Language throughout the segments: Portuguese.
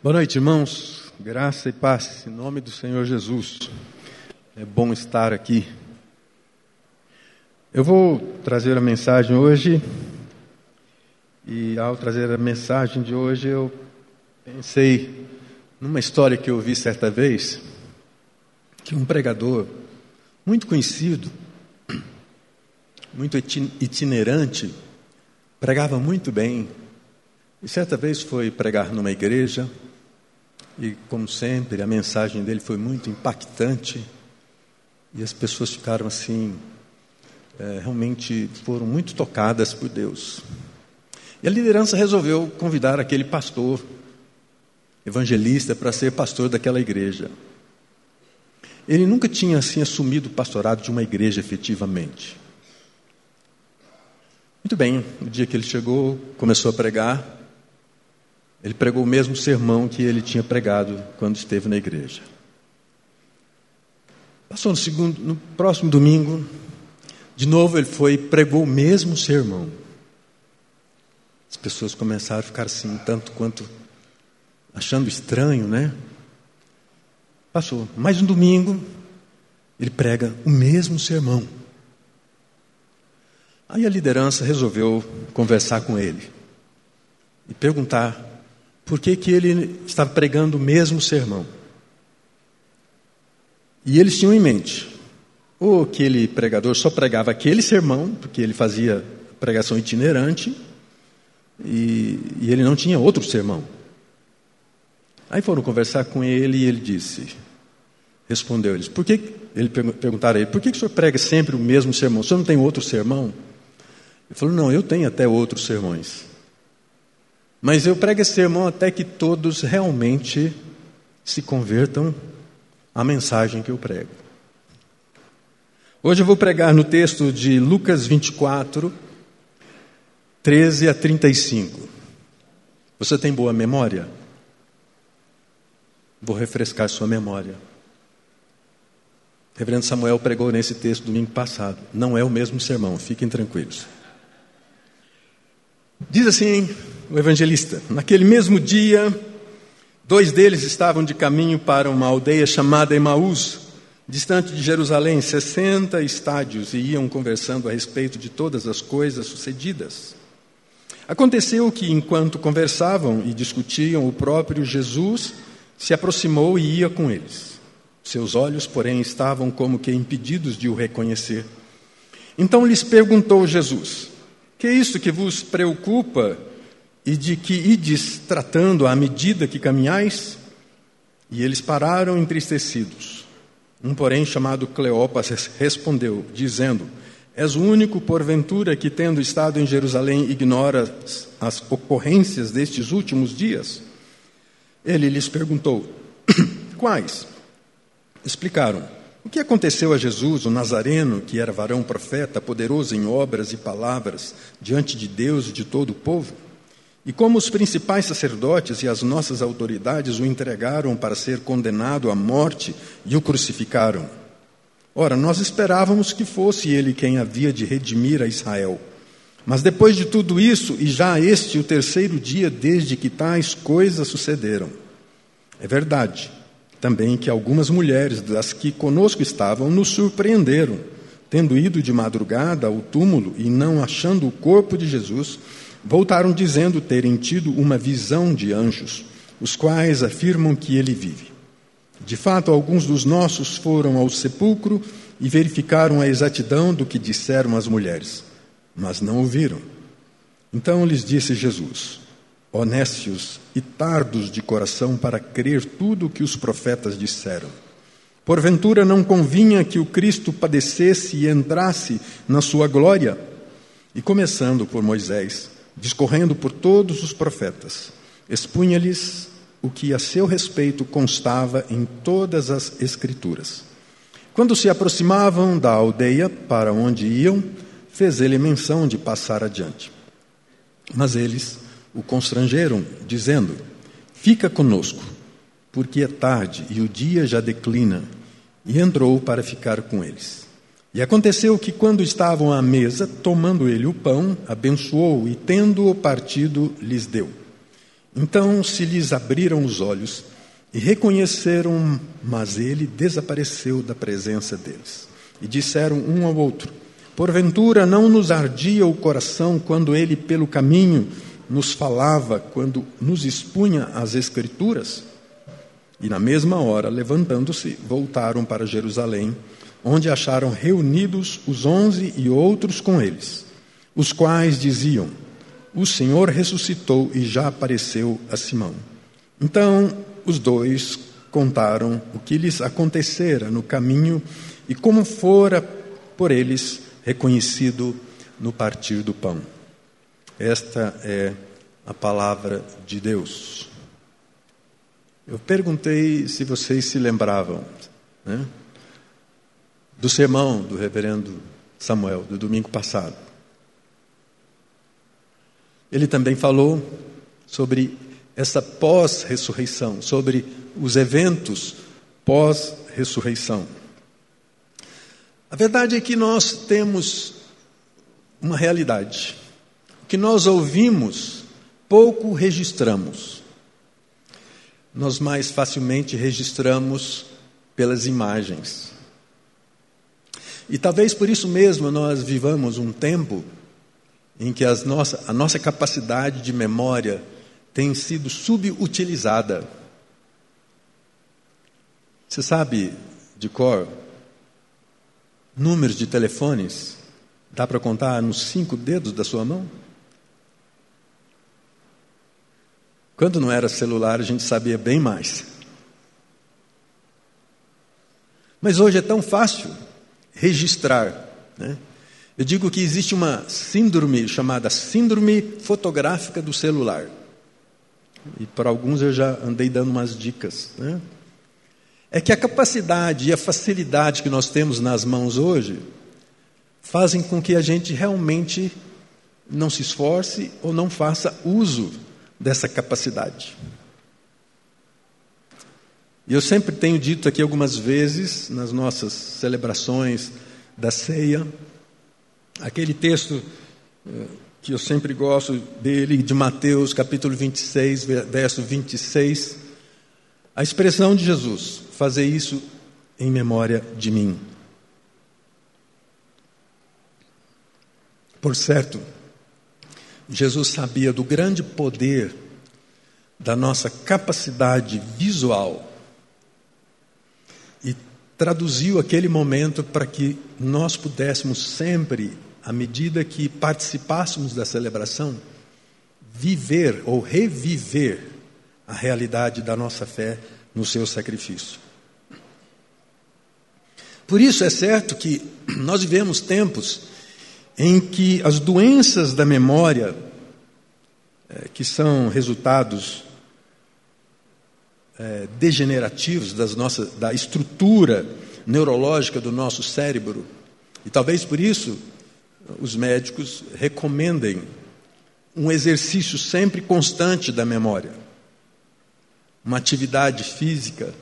Boa noite, irmãos. Graça e paz em nome do Senhor Jesus. É bom estar aqui. Eu vou trazer a mensagem hoje, e ao trazer a mensagem de hoje, eu pensei numa história que eu ouvi certa vez, que um pregador muito conhecido, muito itinerante, pregava muito bem e certa vez foi pregar numa igreja, e como sempre, a mensagem dele foi muito impactante, e as pessoas ficaram assim, é, realmente foram muito tocadas por Deus. E a liderança resolveu convidar aquele pastor, evangelista, para ser pastor daquela igreja. Ele nunca tinha assim assumido o pastorado de uma igreja efetivamente. Muito bem, no dia que ele chegou, começou a pregar, ele pregou o mesmo sermão que ele tinha pregado quando esteve na igreja. Passou no segundo, no próximo domingo, de novo ele foi e pregou o mesmo sermão. As pessoas começaram a ficar assim, tanto quanto achando estranho, né? Passou mais um domingo, ele prega o mesmo sermão. Aí a liderança resolveu conversar com ele e perguntar por que, que ele estava pregando o mesmo sermão. E eles tinham em mente, ou aquele pregador só pregava aquele sermão, porque ele fazia pregação itinerante, e, e ele não tinha outro sermão. Aí foram conversar com ele e ele disse, respondeu eles, por que, ele perguntaram a ele, por que, que o senhor prega sempre o mesmo sermão? O senhor não tem outro sermão? Ele falou, não, eu tenho até outros sermões. Mas eu prego esse sermão até que todos realmente se convertam à mensagem que eu prego. Hoje eu vou pregar no texto de Lucas 24, 13 a 35. Você tem boa memória? Vou refrescar sua memória. O reverendo Samuel pregou nesse texto domingo passado. Não é o mesmo sermão, fiquem tranquilos. Diz assim o evangelista: Naquele mesmo dia, dois deles estavam de caminho para uma aldeia chamada Emaús, distante de Jerusalém, 60 estádios, e iam conversando a respeito de todas as coisas sucedidas. Aconteceu que, enquanto conversavam e discutiam, o próprio Jesus se aproximou e ia com eles. Seus olhos, porém, estavam como que impedidos de o reconhecer. Então lhes perguntou Jesus: Que é isso que vos preocupa e de que ides tratando à medida que caminhais? E eles pararam entristecidos. Um, porém, chamado Cleopas, respondeu, dizendo: És o único, porventura, que, tendo estado em Jerusalém, ignora as ocorrências destes últimos dias? Ele lhes perguntou: Quais? Explicaram: O que aconteceu a Jesus, o Nazareno, que era varão profeta, poderoso em obras e palavras, diante de Deus e de todo o povo? E como os principais sacerdotes e as nossas autoridades o entregaram para ser condenado à morte e o crucificaram. Ora, nós esperávamos que fosse ele quem havia de redimir a Israel. Mas depois de tudo isso, e já este o terceiro dia desde que tais coisas sucederam, é verdade também que algumas mulheres das que conosco estavam nos surpreenderam, tendo ido de madrugada ao túmulo e não achando o corpo de Jesus, Voltaram dizendo terem tido uma visão de anjos, os quais afirmam que ele vive. De fato, alguns dos nossos foram ao sepulcro e verificaram a exatidão do que disseram as mulheres, mas não ouviram. Então lhes disse Jesus: Honestos e tardos de coração para crer tudo o que os profetas disseram. Porventura não convinha que o Cristo padecesse e entrasse na sua glória? E começando por Moisés, discorrendo por todos os profetas, expunha-lhes o que a seu respeito constava em todas as Escrituras. Quando se aproximavam da aldeia para onde iam, fez ele menção de passar adiante. Mas eles o constrangeram, dizendo: Fica conosco, porque é tarde e o dia já declina. E entrou para ficar com eles. E aconteceu que, quando estavam à mesa, tomando ele o pão, abençoou e, tendo-o partido, lhes deu. Então se lhes abriram os olhos e reconheceram, mas ele desapareceu da presença deles. E disseram um ao outro: Porventura não nos ardia o coração quando ele pelo caminho nos falava, quando nos expunha as Escrituras? E na mesma hora, levantando-se, voltaram para Jerusalém, onde acharam reunidos os onze e outros com eles, os quais diziam: O Senhor ressuscitou e já apareceu a Simão. Então os dois contaram o que lhes acontecera no caminho e como fora por eles reconhecido no partir do pão. Esta é a palavra de Deus. Eu perguntei se vocês se lembravam né, do sermão do reverendo Samuel, do domingo passado. Ele também falou sobre essa pós-ressurreição, sobre os eventos pós-ressurreição. A verdade é que nós temos uma realidade. O que nós ouvimos, pouco registramos. Nós mais facilmente registramos pelas imagens. E talvez por isso mesmo nós vivamos um tempo em que nossa, a nossa capacidade de memória tem sido subutilizada. Você sabe de cor números de telefones? Dá para contar nos cinco dedos da sua mão? Quando não era celular, a gente sabia bem mais. Mas hoje é tão fácil registrar. Né? Eu digo que existe uma síndrome chamada síndrome fotográfica do celular. E para alguns eu já andei dando umas dicas. Né? É que a capacidade e a facilidade que nós temos nas mãos hoje fazem com que a gente realmente não se esforce ou não faça uso dessa capacidade. E eu sempre tenho dito aqui algumas vezes, nas nossas celebrações da ceia, aquele texto eh, que eu sempre gosto dele, de Mateus capítulo 26, verso 26, a expressão de Jesus: fazer isso em memória de mim. Por certo, Jesus sabia do grande poder da nossa capacidade visual traduziu aquele momento para que nós pudéssemos sempre à medida que participássemos da celebração, viver ou reviver a realidade da nossa fé no seu sacrifício. Por isso é certo que nós vivemos tempos em que as doenças da memória, é, que são resultados é, degenerativos das nossas, da estrutura neurológica do nosso cérebro, e talvez por isso os médicos recomendem um exercício sempre constante da memória, uma atividade física,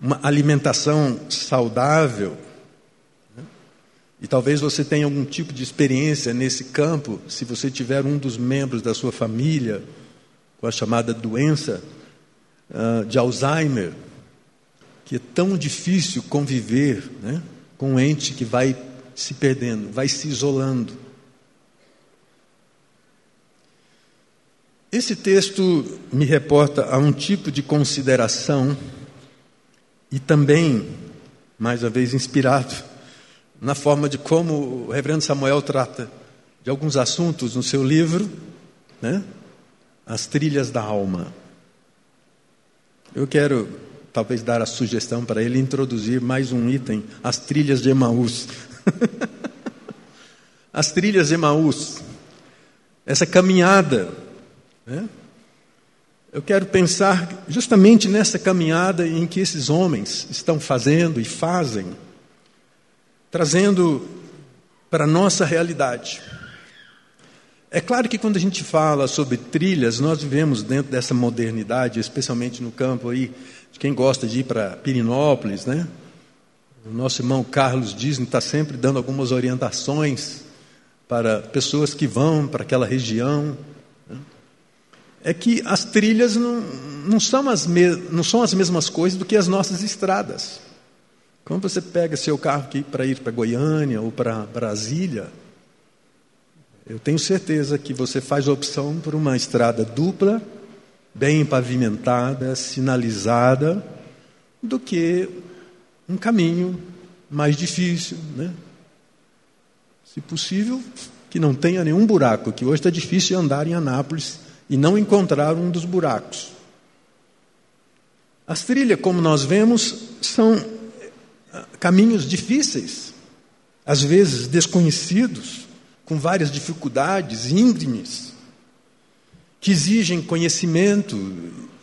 uma alimentação saudável. Né? E talvez você tenha algum tipo de experiência nesse campo, se você tiver um dos membros da sua família com a chamada doença uh, de Alzheimer, que é tão difícil conviver né, com um ente que vai se perdendo, vai se isolando. Esse texto me reporta a um tipo de consideração e também, mais uma vez, inspirado na forma de como o reverendo Samuel trata de alguns assuntos no seu livro, né? As Trilhas da Alma. Eu quero talvez dar a sugestão para ele introduzir mais um item, as trilhas de Emaús. As trilhas de Emaús, essa caminhada, né? Eu quero pensar justamente nessa caminhada em que esses homens estão fazendo e fazem, trazendo para a nossa realidade. É claro que quando a gente fala sobre trilhas, nós vivemos dentro dessa modernidade, especialmente no campo aí, de quem gosta de ir para Pirinópolis, né? O nosso irmão Carlos Disney está sempre dando algumas orientações para pessoas que vão para aquela região. Né? é que as trilhas não, não, são as não são as mesmas coisas do que as nossas estradas. Quando você pega seu carro para ir para Goiânia ou para Brasília, eu tenho certeza que você faz opção por uma estrada dupla, bem pavimentada, sinalizada, do que um caminho mais difícil, né? Se possível, que não tenha nenhum buraco, que hoje está difícil andar em Anápolis e não encontrar um dos buracos. As trilhas, como nós vemos, são ah, caminhos difíceis, às vezes desconhecidos, com várias dificuldades íngremes, que exigem conhecimento,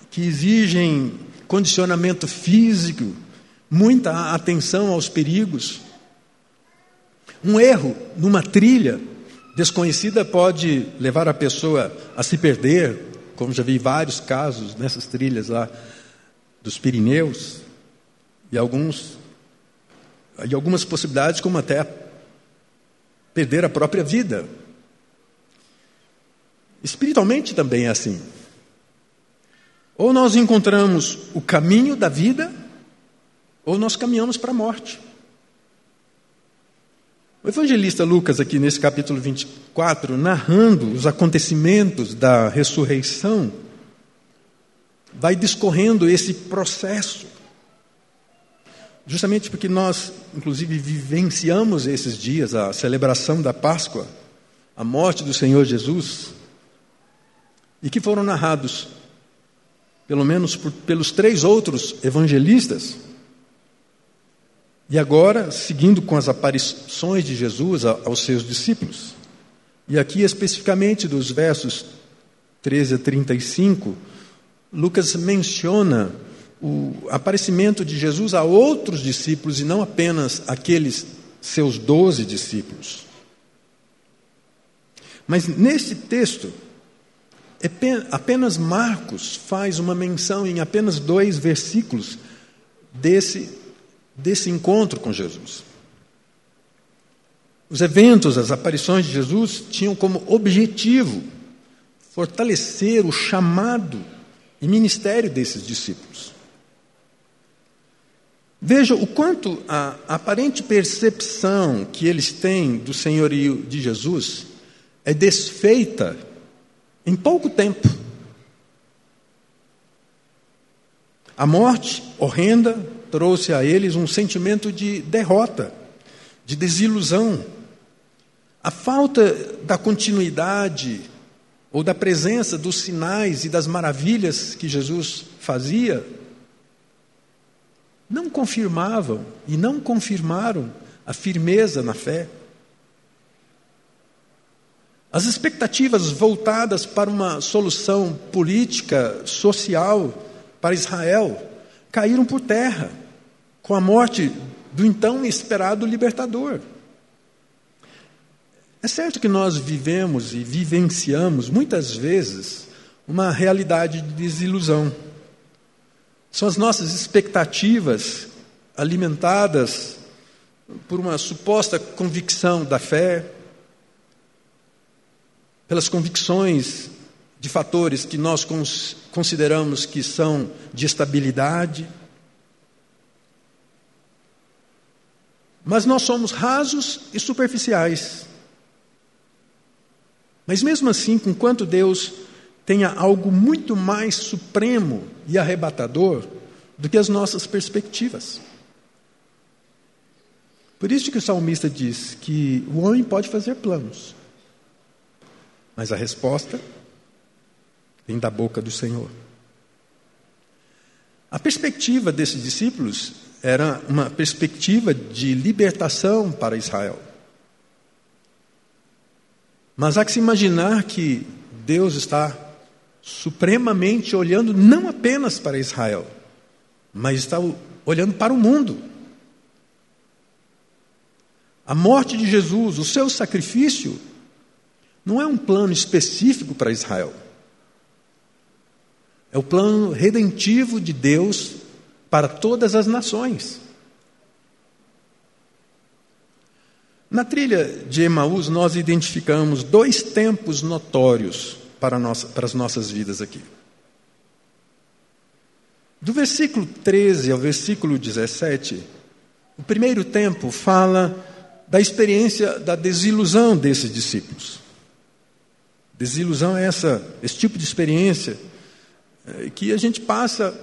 que exigem condicionamento físico, muita atenção aos perigos. Um erro numa trilha desconhecida pode levar a pessoa a se perder, como já vi vários casos nessas trilhas lá dos Pirineus, e alguns e algumas possibilidades como até perder a própria vida. Espiritualmente também é assim. Ou nós encontramos o caminho da vida, ou nós caminhamos para a morte. O evangelista Lucas, aqui nesse capítulo 24, narrando os acontecimentos da ressurreição, vai discorrendo esse processo. Justamente porque nós, inclusive, vivenciamos esses dias, a celebração da Páscoa, a morte do Senhor Jesus, e que foram narrados, pelo menos por, pelos três outros evangelistas, e agora, seguindo com as aparições de Jesus aos seus discípulos, e aqui especificamente dos versos 13 a 35, Lucas menciona o aparecimento de Jesus a outros discípulos e não apenas aqueles seus doze discípulos. Mas nesse texto, apenas Marcos faz uma menção em apenas dois versículos desse desse encontro com Jesus. Os eventos, as aparições de Jesus tinham como objetivo fortalecer o chamado e ministério desses discípulos. Veja o quanto a aparente percepção que eles têm do senhorio de Jesus é desfeita em pouco tempo. A morte horrenda trouxe a eles um sentimento de derrota, de desilusão. A falta da continuidade ou da presença dos sinais e das maravilhas que Jesus fazia não confirmavam e não confirmaram a firmeza na fé. As expectativas voltadas para uma solução política, social para Israel caíram por terra com a morte do então esperado libertador. É certo que nós vivemos e vivenciamos muitas vezes uma realidade de desilusão. São as nossas expectativas alimentadas por uma suposta convicção da fé, pelas convicções de fatores que nós consideramos que são de estabilidade Mas nós somos rasos e superficiais. Mas mesmo assim, enquanto Deus tenha algo muito mais supremo e arrebatador do que as nossas perspectivas. Por isso que o salmista diz que o homem pode fazer planos, mas a resposta vem da boca do Senhor. A perspectiva desses discípulos era uma perspectiva de libertação para Israel. Mas há que se imaginar que Deus está supremamente olhando não apenas para Israel, mas está olhando para o mundo. A morte de Jesus, o seu sacrifício, não é um plano específico para Israel. É o plano redentivo de Deus para todas as nações. Na trilha de Emaús, nós identificamos dois tempos notórios para, para as nossas vidas aqui. Do versículo 13 ao versículo 17, o primeiro tempo fala da experiência da desilusão desses discípulos. Desilusão é essa, esse tipo de experiência eh, que a gente passa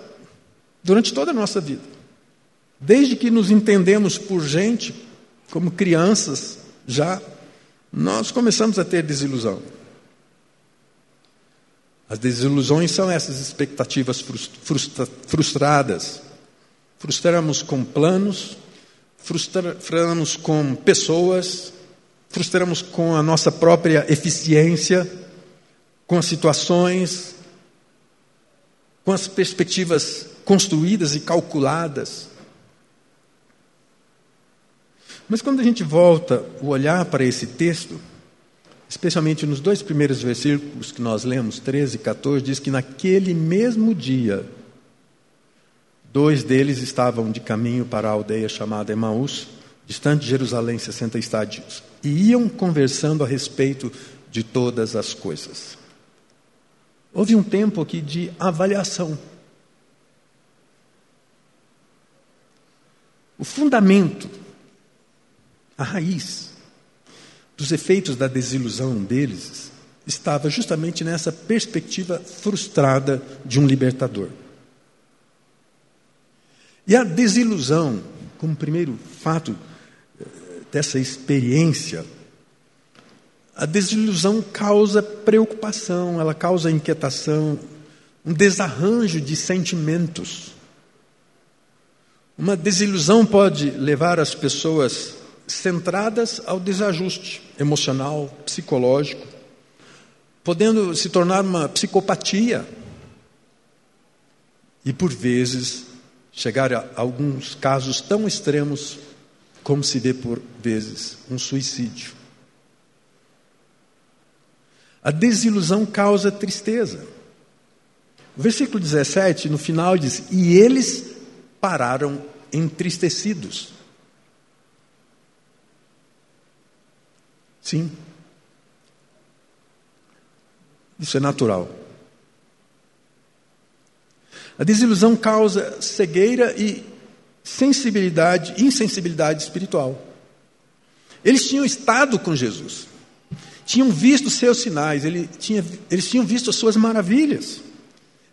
durante toda a nossa vida. Desde que nos entendemos por gente, como crianças, já nós começamos a ter desilusão. As desilusões são essas expectativas frustra frustradas. Frustramos com planos, frustramos com pessoas, frustramos com a nossa própria eficiência, com as situações, com as perspectivas construídas e calculadas. Mas quando a gente volta o olhar para esse texto, especialmente nos dois primeiros versículos que nós lemos, 13 e 14, diz que naquele mesmo dia, dois deles estavam de caminho para a aldeia chamada Emaús, distante de Jerusalém, 60 estádios, e iam conversando a respeito de todas as coisas. Houve um tempo aqui de avaliação. O fundamento a raiz dos efeitos da desilusão deles estava justamente nessa perspectiva frustrada de um libertador. E a desilusão, como primeiro fato eh, dessa experiência, a desilusão causa preocupação, ela causa inquietação, um desarranjo de sentimentos. Uma desilusão pode levar as pessoas centradas ao desajuste emocional, psicológico, podendo se tornar uma psicopatia e, por vezes, chegar a alguns casos tão extremos como se vê por vezes um suicídio. A desilusão causa tristeza. O versículo 17, no final, diz: E eles pararam entristecidos. Sim. Isso é natural. A desilusão causa cegueira e sensibilidade, insensibilidade espiritual. Eles tinham estado com Jesus, tinham visto seus sinais, ele tinha, eles tinham visto as suas maravilhas,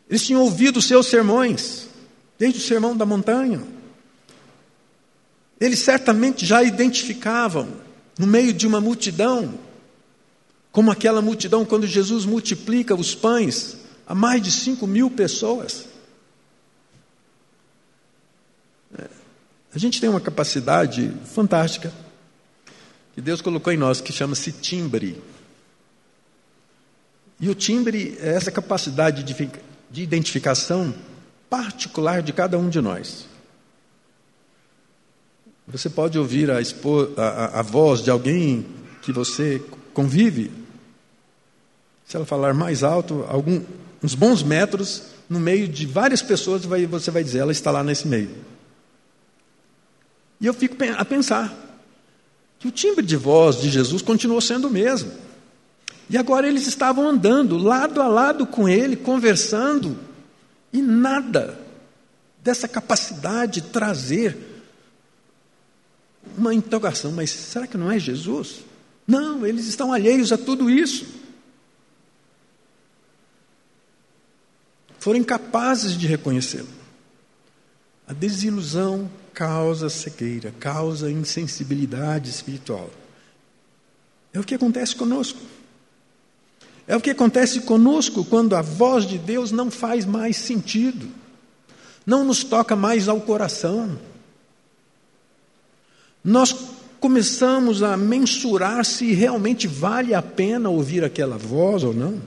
eles tinham ouvido os seus sermões, desde o sermão da montanha. Eles certamente já identificavam no meio de uma multidão, como aquela multidão quando Jesus multiplica os pães a mais de cinco mil pessoas. É, a gente tem uma capacidade fantástica que Deus colocou em nós que chama-se timbre. E o timbre é essa capacidade de, de identificação particular de cada um de nós. Você pode ouvir a, a, a voz de alguém que você convive. Se ela falar mais alto, algum, uns bons metros, no meio de várias pessoas, vai, você vai dizer, ela está lá nesse meio. E eu fico a pensar que o timbre de voz de Jesus continuou sendo o mesmo. E agora eles estavam andando lado a lado com ele, conversando, e nada dessa capacidade de trazer uma interrogação, mas será que não é Jesus? Não, eles estão alheios a tudo isso. Foram incapazes de reconhecê-lo. A desilusão causa cegueira, causa insensibilidade espiritual. É o que acontece conosco. É o que acontece conosco quando a voz de Deus não faz mais sentido, não nos toca mais ao coração nós começamos a mensurar se realmente vale a pena ouvir aquela voz ou não.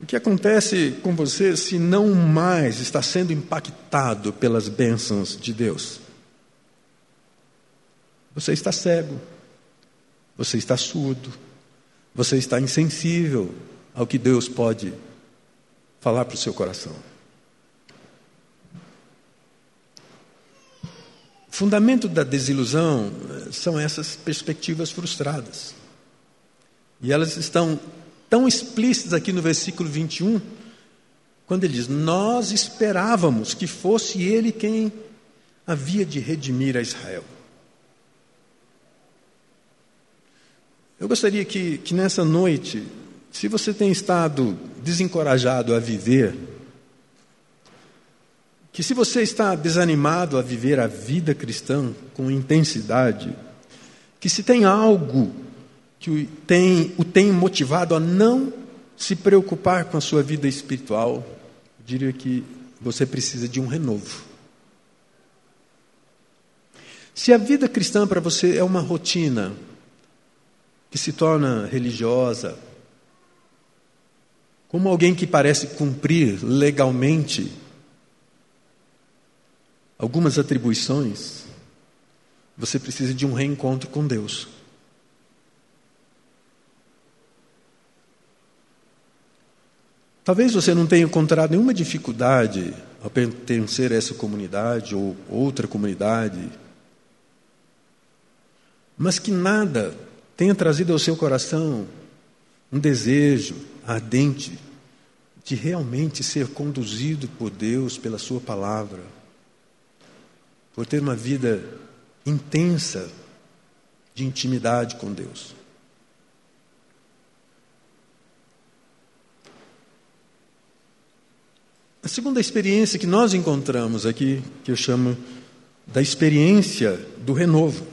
O que acontece com você se não mais está sendo impactado pelas bênçãos de Deus? Você está cego, você está surdo, você está insensível ao que Deus pode falar para o seu coração. Fundamento da desilusão eh, são essas perspectivas frustradas. E elas estão tão explícitas aqui no versículo 21, quando ele diz: Nós esperávamos que fosse ele quem havia de redimir a Israel. Eu gostaria que, que nessa noite, se você tem estado desencorajado a viver, que se você está desanimado a viver a vida cristã com intensidade, que se tem algo que o tem, o tem motivado a não se preocupar com a sua vida espiritual, eu diria que você precisa de um renovo. Se a vida cristã para você é uma rotina que se torna religiosa, como alguém que parece cumprir legalmente algumas atribuições, você precisa de um reencontro com Deus. Talvez você não tenha encontrado nenhuma dificuldade ao pertencer a essa comunidade ou outra comunidade, mas que nada tenha trazido ao seu coração um desejo ardente de realmente ser conduzido por Deus pela Sua palavra por ter uma vida intensa de intimidade com Deus. A segunda experiência que nós encontramos aqui, que eu chamo da experiência do renovo.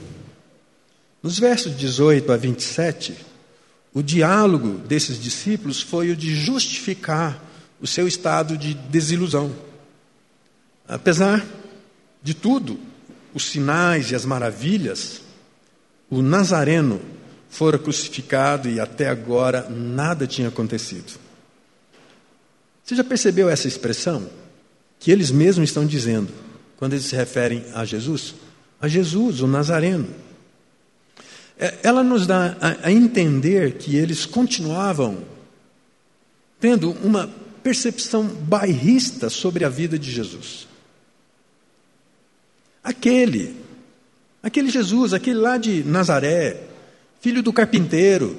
Nos versos 18 a 27, o diálogo desses discípulos foi o de justificar o seu estado de desilusão. Apesar de tudo, os sinais e as maravilhas, o Nazareno fora crucificado e até agora nada tinha acontecido. Você já percebeu essa expressão? Que eles mesmos estão dizendo, quando eles se referem a Jesus? A Jesus, o Nazareno. É, ela nos dá a entender que eles continuavam tendo uma percepção bairrista sobre a vida de Jesus. Aquele, aquele Jesus, aquele lá de Nazaré, filho do carpinteiro,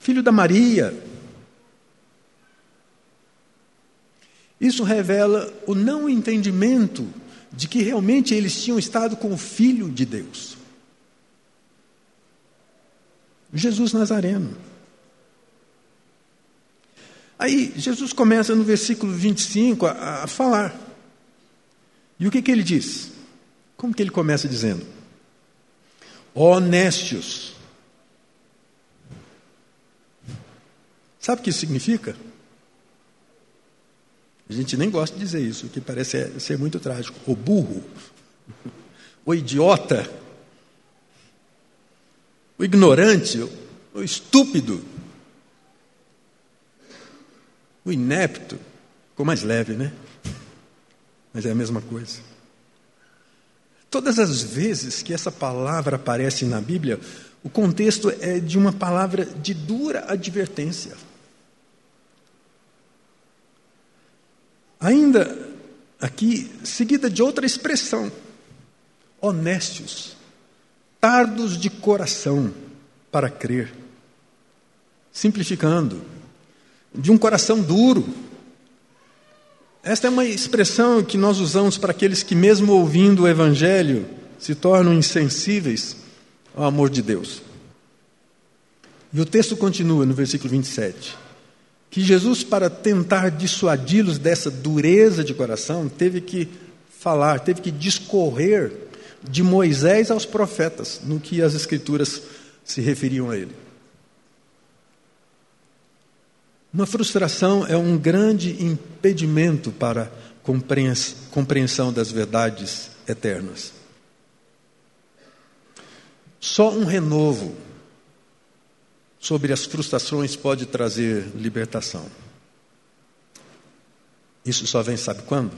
filho da Maria. Isso revela o não entendimento de que realmente eles tinham estado com o Filho de Deus. Jesus Nazareno. Aí Jesus começa no versículo 25 a, a falar. E o que, que ele diz? Como que ele começa dizendo? Honestos. Sabe o que isso significa? A gente nem gosta de dizer isso, que parece ser muito trágico. O burro, o idiota, o ignorante, o estúpido, o inepto. Ficou mais leve, né? Mas é a mesma coisa. Todas as vezes que essa palavra aparece na Bíblia, o contexto é de uma palavra de dura advertência. Ainda aqui, seguida de outra expressão: honestos, tardos de coração para crer. Simplificando, de um coração duro, esta é uma expressão que nós usamos para aqueles que, mesmo ouvindo o Evangelho, se tornam insensíveis ao amor de Deus. E o texto continua no versículo 27. Que Jesus, para tentar dissuadi-los dessa dureza de coração, teve que falar, teve que discorrer de Moisés aos profetas, no que as Escrituras se referiam a ele. Uma frustração é um grande impedimento para compreensão das verdades eternas. Só um renovo sobre as frustrações pode trazer libertação. Isso só vem, sabe quando?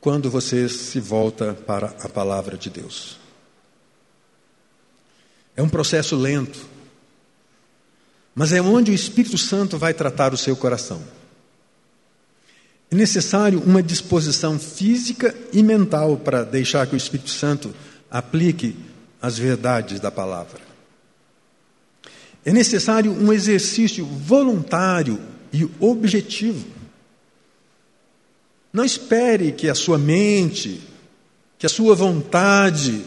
Quando você se volta para a palavra de Deus. É um processo lento. Mas é onde o Espírito Santo vai tratar o seu coração. É necessário uma disposição física e mental para deixar que o Espírito Santo aplique as verdades da palavra. É necessário um exercício voluntário e objetivo. Não espere que a sua mente, que a sua vontade.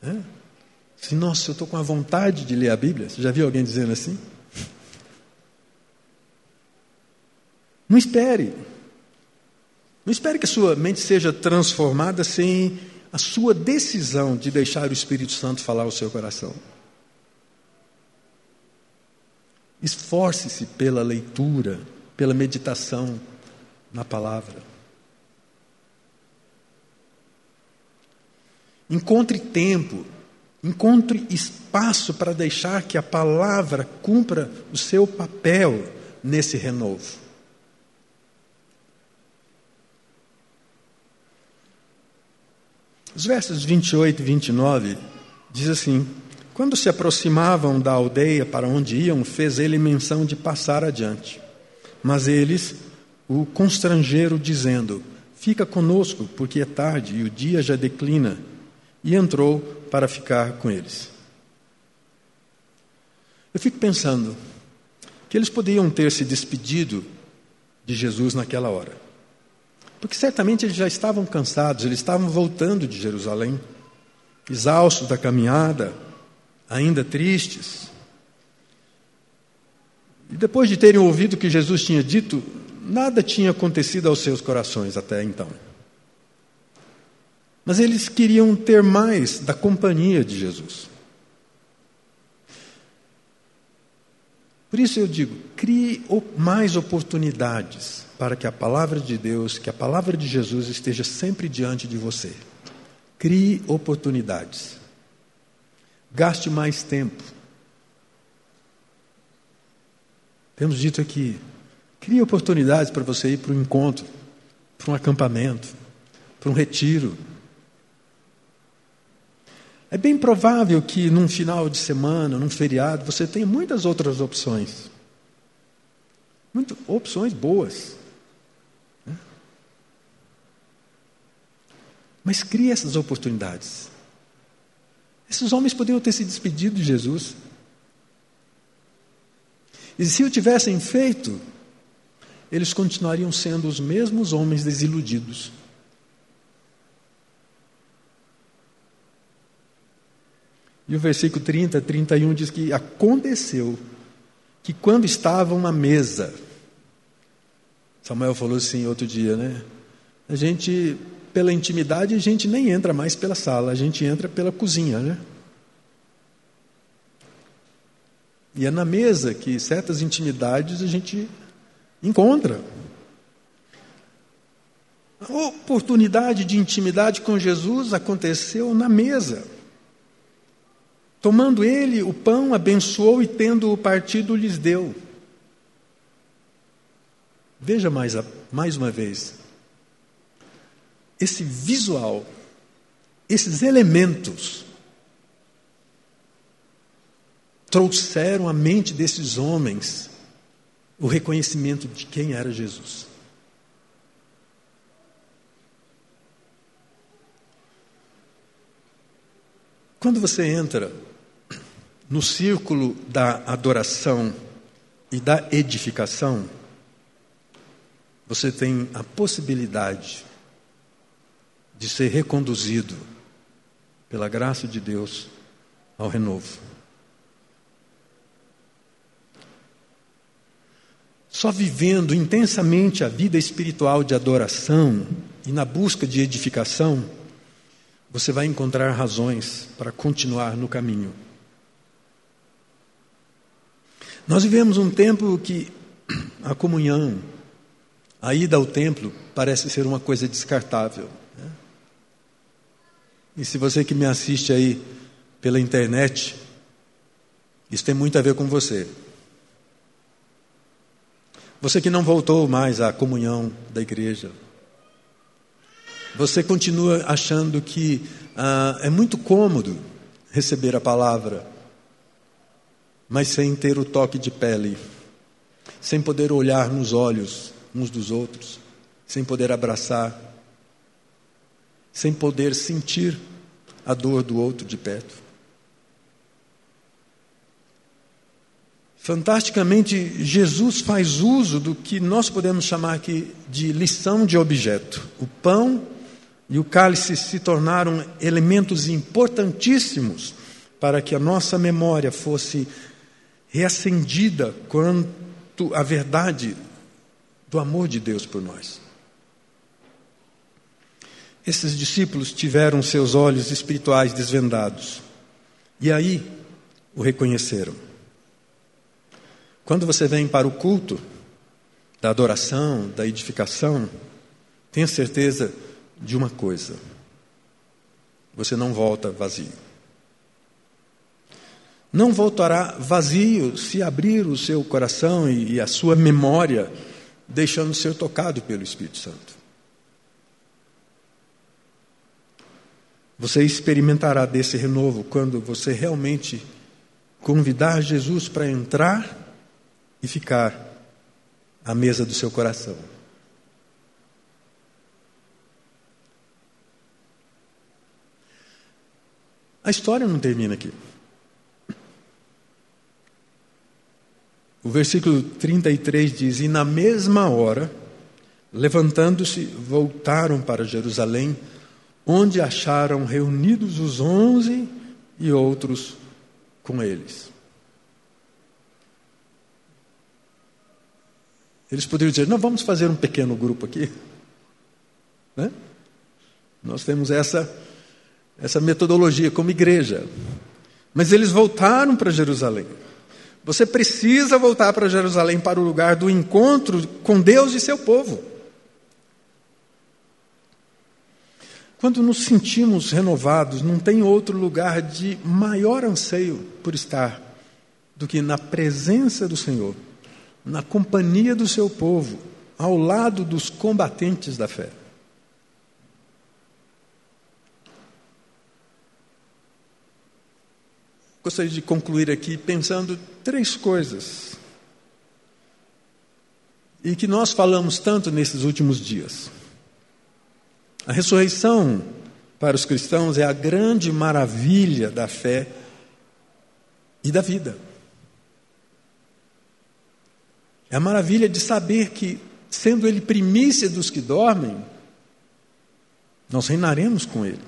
Né? Se, nossa, eu estou com a vontade de ler a Bíblia. Você já viu alguém dizendo assim? Não espere. Não espere que a sua mente seja transformada sem a sua decisão de deixar o Espírito Santo falar ao seu coração. Esforce-se pela leitura, pela meditação na palavra. Encontre tempo, encontre espaço para deixar que a palavra cumpra o seu papel nesse renovo. Os versos 28 e 29 diz assim: Quando se aproximavam da aldeia para onde iam, fez ele menção de passar adiante. Mas eles o constrangeram, dizendo: Fica conosco, porque é tarde e o dia já declina. E entrou para ficar com eles. Eu fico pensando que eles poderiam ter se despedido de Jesus naquela hora. Porque certamente eles já estavam cansados, eles estavam voltando de Jerusalém, exaustos da caminhada, ainda tristes. E depois de terem ouvido o que Jesus tinha dito, nada tinha acontecido aos seus corações até então. Mas eles queriam ter mais da companhia de Jesus. Por isso eu digo: crie mais oportunidades para que a palavra de Deus, que a palavra de Jesus esteja sempre diante de você. Crie oportunidades. Gaste mais tempo. Temos dito aqui, crie oportunidades para você ir para um encontro, para um acampamento, para um retiro. É bem provável que num final de semana, num feriado, você tenha muitas outras opções. Muitas opções boas. Mas cria essas oportunidades. Esses homens poderiam ter se despedido de Jesus. E se o tivessem feito, eles continuariam sendo os mesmos homens desiludidos. E o versículo 30, 31 diz que aconteceu que quando estavam à mesa, Samuel falou assim outro dia, né? A gente pela intimidade, a gente nem entra mais pela sala, a gente entra pela cozinha, né? E é na mesa que certas intimidades a gente encontra. A oportunidade de intimidade com Jesus aconteceu na mesa. Tomando ele o pão, abençoou e, tendo o partido, lhes deu. Veja mais, mais uma vez esse visual, esses elementos, trouxeram à mente desses homens o reconhecimento de quem era Jesus. Quando você entra no círculo da adoração e da edificação, você tem a possibilidade de ser reconduzido pela graça de Deus ao renovo. Só vivendo intensamente a vida espiritual de adoração e na busca de edificação, você vai encontrar razões para continuar no caminho. Nós vivemos um tempo que a comunhão, a ida ao templo, parece ser uma coisa descartável. E se você que me assiste aí pela internet, isso tem muito a ver com você. Você que não voltou mais à comunhão da igreja. Você continua achando que ah, é muito cômodo receber a palavra, mas sem ter o toque de pele, sem poder olhar nos olhos uns dos outros, sem poder abraçar sem poder sentir a dor do outro de perto. Fantasticamente, Jesus faz uso do que nós podemos chamar aqui de lição de objeto. O pão e o cálice se tornaram elementos importantíssimos para que a nossa memória fosse reacendida quanto à verdade do amor de Deus por nós. Esses discípulos tiveram seus olhos espirituais desvendados e aí o reconheceram. Quando você vem para o culto da adoração, da edificação, tenha certeza de uma coisa: você não volta vazio. Não voltará vazio se abrir o seu coração e a sua memória, deixando ser tocado pelo Espírito Santo. Você experimentará desse renovo quando você realmente convidar Jesus para entrar e ficar à mesa do seu coração. A história não termina aqui. O versículo 33 diz: E na mesma hora, levantando-se, voltaram para Jerusalém, onde acharam reunidos os onze e outros com eles. Eles poderiam dizer: não, vamos fazer um pequeno grupo aqui. Né? Nós temos essa, essa metodologia como igreja. Mas eles voltaram para Jerusalém. Você precisa voltar para Jerusalém para o lugar do encontro com Deus e seu povo. Quando nos sentimos renovados, não tem outro lugar de maior anseio por estar do que na presença do Senhor na companhia do seu povo, ao lado dos combatentes da fé. Gostaria de concluir aqui pensando três coisas e que nós falamos tanto nesses últimos dias. A ressurreição para os cristãos é a grande maravilha da fé e da vida. É a maravilha de saber que, sendo Ele primícia dos que dormem, nós reinaremos com Ele.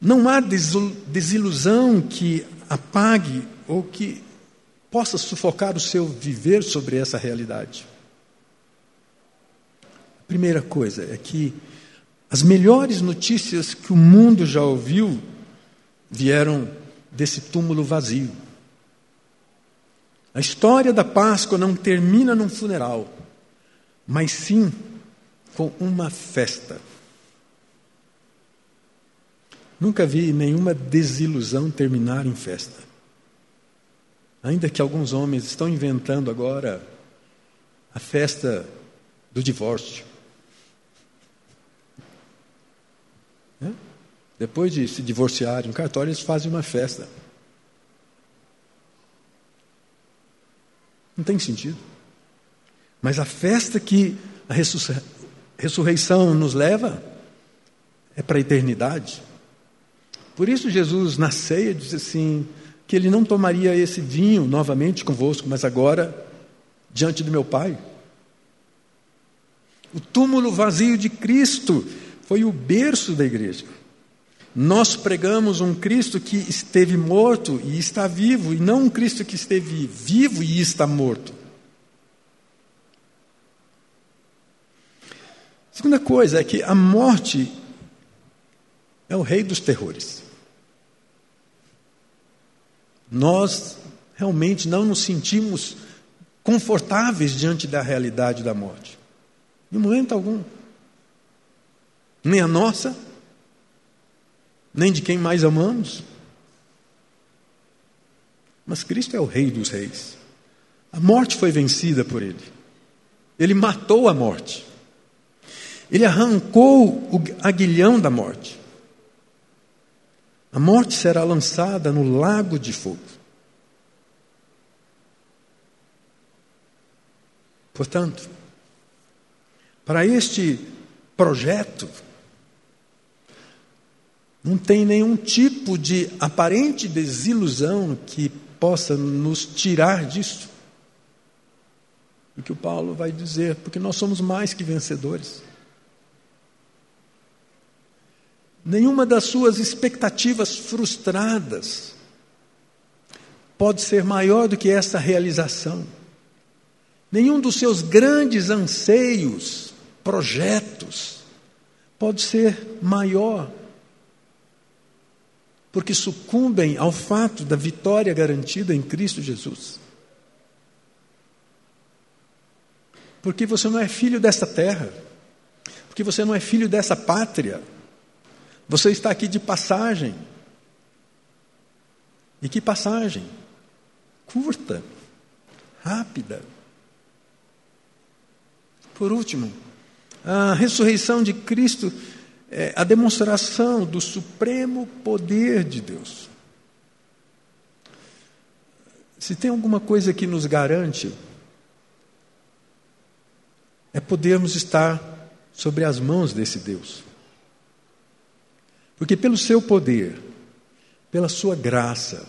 Não há desilusão que apague ou que possa sufocar o seu viver sobre essa realidade. A primeira coisa é que as melhores notícias que o mundo já ouviu vieram desse túmulo vazio. A história da Páscoa não termina num funeral, mas sim com uma festa. Nunca vi nenhuma desilusão terminar em festa. Ainda que alguns homens estão inventando agora a festa do divórcio. Depois de se divorciarem, um cartório, eles fazem uma festa. Não tem sentido. Mas a festa que a ressurreição nos leva é para a eternidade. Por isso, Jesus, na ceia, disse assim: que ele não tomaria esse vinho novamente convosco, mas agora diante do meu Pai. O túmulo vazio de Cristo foi o berço da igreja. Nós pregamos um Cristo que esteve morto e está vivo, e não um Cristo que esteve vivo e está morto. Segunda coisa é que a morte é o rei dos terrores. Nós realmente não nos sentimos confortáveis diante da realidade da morte. Em momento algum. Nem a nossa, nem de quem mais amamos. Mas Cristo é o Rei dos Reis. A morte foi vencida por Ele. Ele matou a morte. Ele arrancou o aguilhão da morte. A morte será lançada no lago de fogo. Portanto, para este projeto Não tem nenhum tipo de aparente desilusão que possa nos tirar disso. O que o Paulo vai dizer, porque nós somos mais que vencedores. Nenhuma das suas expectativas frustradas pode ser maior do que essa realização. Nenhum dos seus grandes anseios, projetos, pode ser maior, porque sucumbem ao fato da vitória garantida em Cristo Jesus. Porque você não é filho desta terra, porque você não é filho dessa pátria, você está aqui de passagem. E que passagem? Curta, rápida. Por último, a ressurreição de Cristo é a demonstração do supremo poder de Deus. Se tem alguma coisa que nos garante, é podermos estar sobre as mãos desse Deus. Porque pelo seu poder, pela sua graça,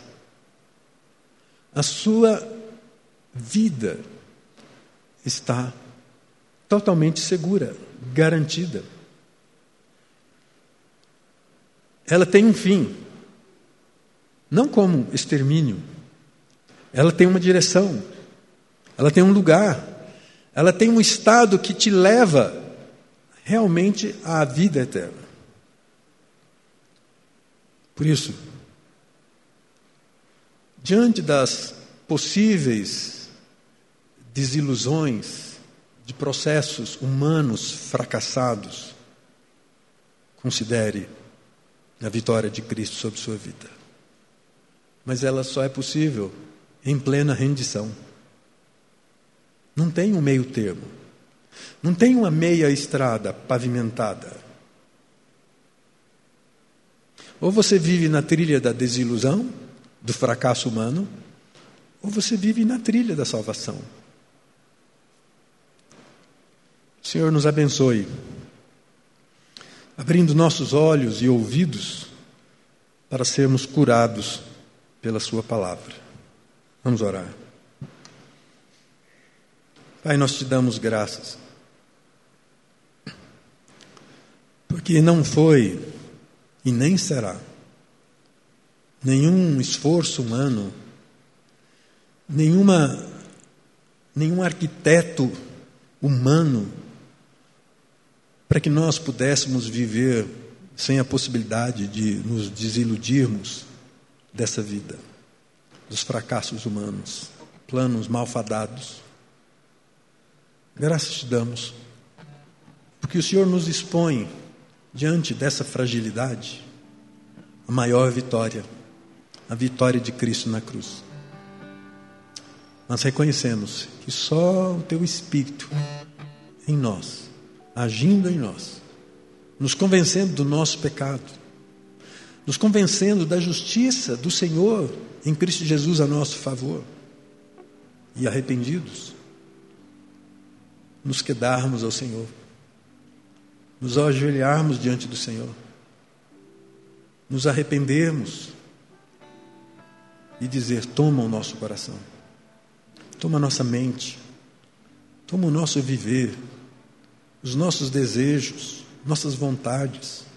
a sua vida está totalmente segura, garantida. Ela tem um fim, não como extermínio, ela tem uma direção, ela tem um lugar, ela tem um estado que te leva realmente à vida eterna. Por isso, diante das possíveis desilusões de processos humanos fracassados, considere a vitória de Cristo sobre sua vida. Mas ela só é possível em plena rendição. Não tem um meio termo. Não tem uma meia estrada pavimentada. Ou você vive na trilha da desilusão, do fracasso humano, ou você vive na trilha da salvação. O Senhor nos abençoe, abrindo nossos olhos e ouvidos para sermos curados pela Sua palavra. Vamos orar. Pai, nós te damos graças, porque não foi e nem será. Nenhum esforço humano, nenhuma, nenhum arquiteto humano, para que nós pudéssemos viver sem a possibilidade de nos desiludirmos dessa vida, dos fracassos humanos, planos malfadados. Graças te damos, porque o Senhor nos expõe diante dessa fragilidade, a maior vitória, a vitória de Cristo na cruz. Nós reconhecemos que só o Teu Espírito em nós, agindo em nós, nos convencendo do nosso pecado, nos convencendo da justiça do Senhor em Cristo Jesus a nosso favor, e arrependidos, nos quedarmos ao Senhor nos ajoelharmos diante do Senhor, nos arrependermos e dizer: toma o nosso coração, toma a nossa mente, toma o nosso viver, os nossos desejos, nossas vontades.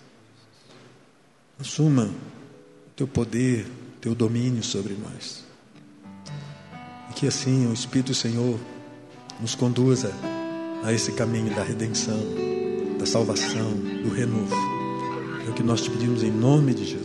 Assuma o teu poder, o teu domínio sobre nós. E que assim o Espírito do Senhor nos conduza a esse caminho da redenção da salvação, do renovo. É o que nós te pedimos em nome de Jesus.